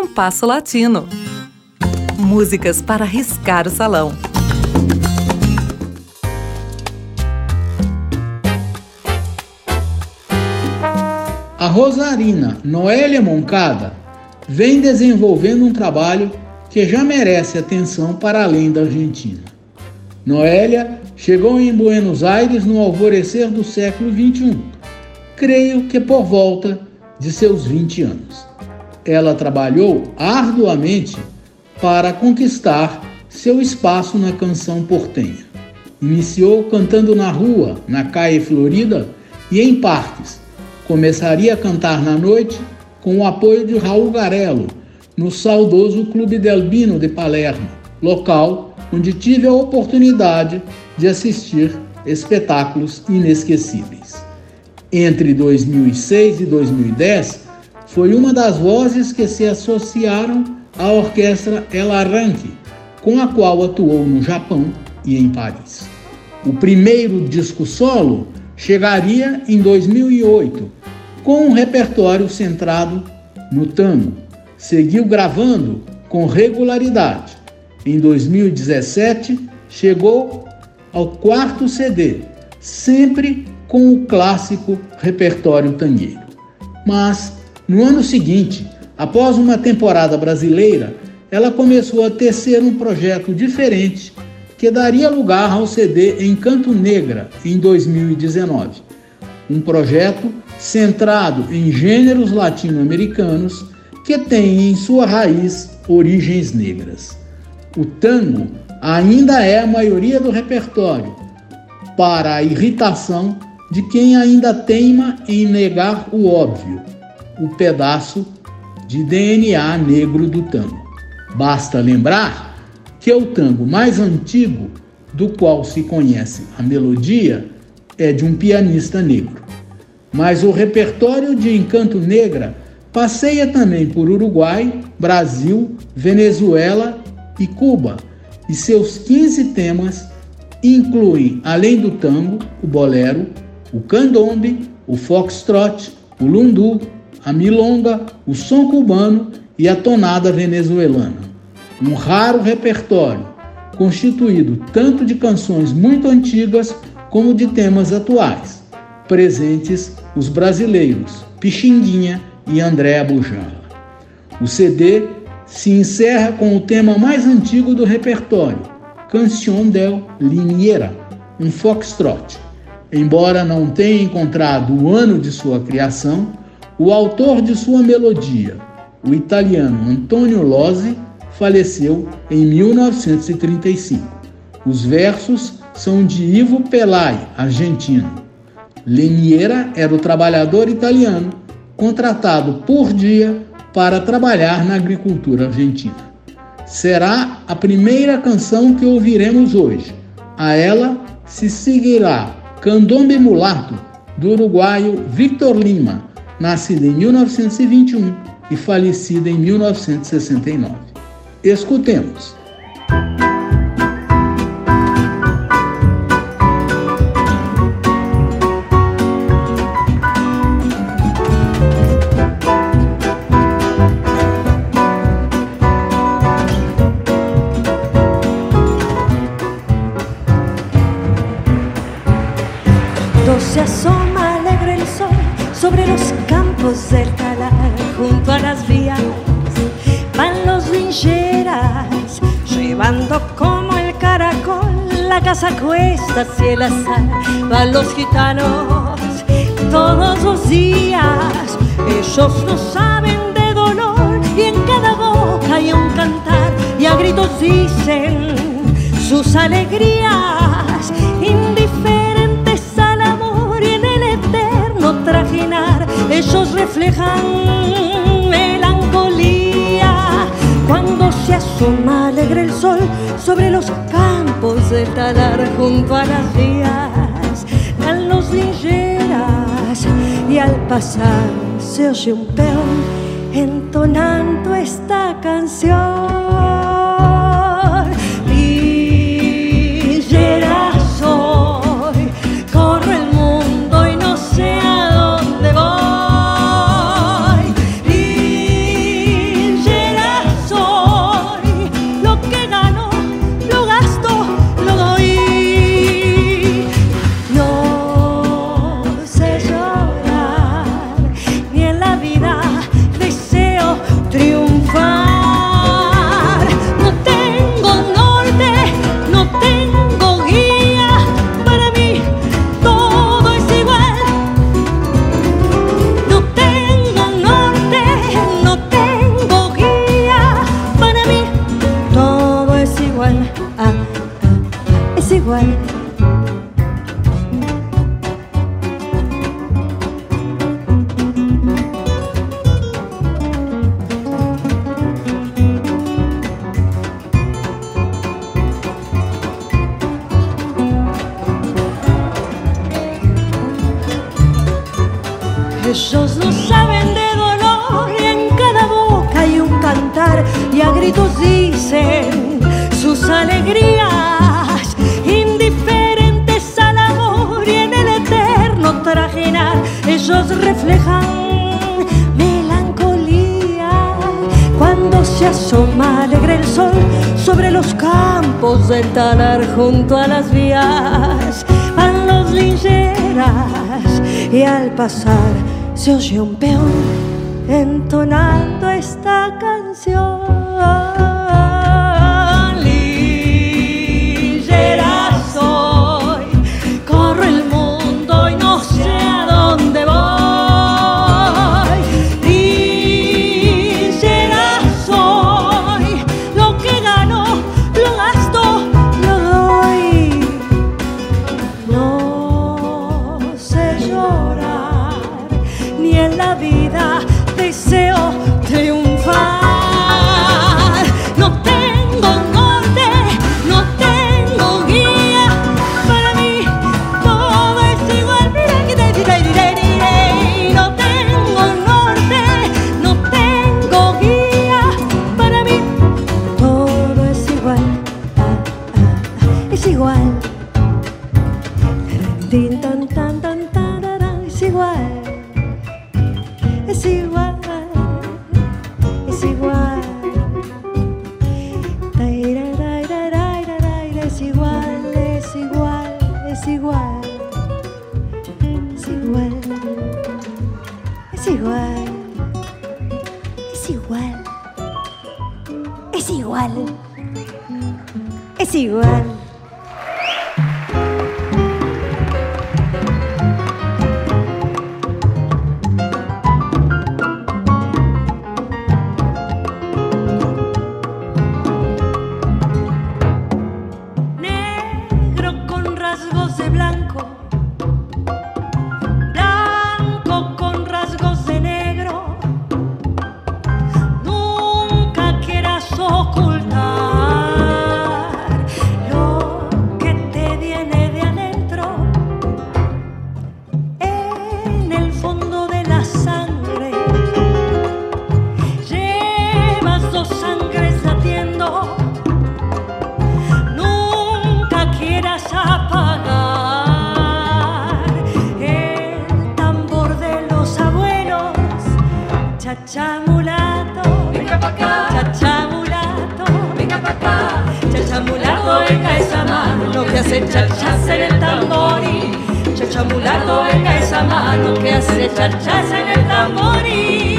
Compasso Latino. Músicas para riscar o salão. A Rosarina Noélia Moncada vem desenvolvendo um trabalho que já merece atenção para além da Argentina. Noélia chegou em Buenos Aires no alvorecer do século XXI, creio que por volta de seus 20 anos. Ela trabalhou arduamente para conquistar seu espaço na canção portenha. Iniciou cantando na rua, na Caia Florida e em parques. Começaria a cantar na noite com o apoio de Raul Garello, no saudoso Clube Delbino de Palermo, local onde tive a oportunidade de assistir espetáculos inesquecíveis. Entre 2006 e 2010, foi uma das vozes que se associaram à orquestra El Arranque, com a qual atuou no Japão e em Paris. O primeiro disco solo chegaria em 2008, com um repertório centrado no tango. Seguiu gravando com regularidade. Em 2017, chegou ao quarto CD, sempre com o clássico repertório tangueiro. Mas, no ano seguinte, após uma temporada brasileira, ela começou a tecer um projeto diferente que daria lugar ao CD Encanto Negra em 2019. Um projeto centrado em gêneros latino-americanos que tem em sua raiz origens negras. O tango ainda é a maioria do repertório, para a irritação de quem ainda teima em negar o óbvio, o pedaço de DNA negro do tango. Basta lembrar que o tango mais antigo do qual se conhece a melodia é de um pianista negro. Mas o repertório de Encanto Negra passeia também por Uruguai, Brasil, Venezuela e Cuba, e seus 15 temas incluem, além do tango, o bolero, o candombe, o foxtrot, o lundu, a milonga, o som cubano e a tonada venezuelana. Um raro repertório, constituído tanto de canções muito antigas como de temas atuais, presentes os brasileiros Pixinguinha e André Bujala. O CD se encerra com o tema mais antigo do repertório, Canción del Liniera, um foxtrot Embora não tenha encontrado o ano de sua criação, o autor de sua melodia, o italiano Antonio Lozzi, faleceu em 1935. Os versos são de Ivo Pelai, argentino. Leniera era o trabalhador italiano contratado por dia para trabalhar na agricultura argentina. Será a primeira canção que ouviremos hoje. A ela se seguirá Candombe Mulato, do uruguaio Victor Lima, nascido em 1921 e falecido em 1969. Escutemos. Casa cuesta hacia el azar, van los gitanos todos los días, ellos no saben de dolor y en cada boca hay un cantar y a gritos dicen sus alegrías. Ellos reflejan melancolía. Cuando se asoma alegre el sol sobre los campos del talar junto a las vías dan los lilleras y al pasar se oye un peón entonando esta canción dicen sus alegrías, indiferentes al amor y en el eterno trajinar, ellos reflejan melancolía. Cuando se asoma alegre el sol sobre los campos del talar junto a las vías, van los lincheras y al pasar se oye un peón entonando esta canción. Chacha mulato, venga pa' acá. Chacha venga pa' acá. Chacha mulato, venga esa mano lo que hace chachas en el tamborí. Chacha mulato, venga esa mano que hace chachas en el tamborí.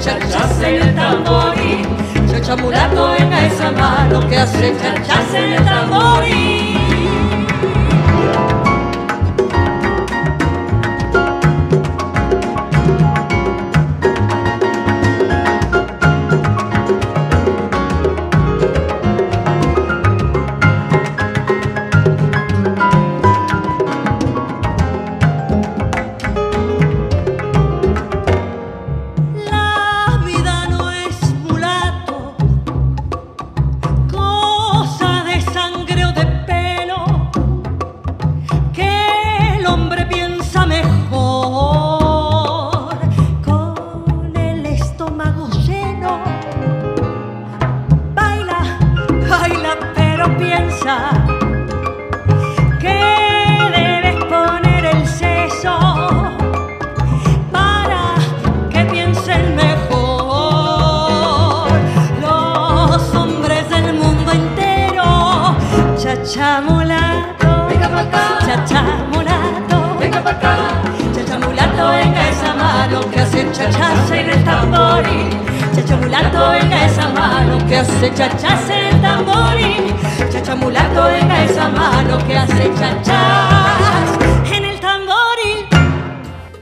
charcharse en el tamborí. Chacha mulato, venga esa mano que hace charcharse en el tamborí. Chachas en el tamboril, cha cha mulato, venga esa mano que hace chachas en el tamboril, cha cha mulato, venga esa mano que hace chachas en el tamboril.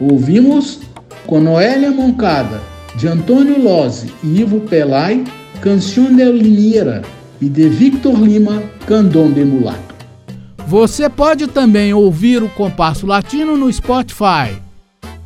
Ouvimos com Noélia Moncada, de Antônio Lozzi e Ivo Pelai, Canção de Lineira e de Victor Lima, Candombe Mulato. Você pode também ouvir o Compasso Latino no Spotify.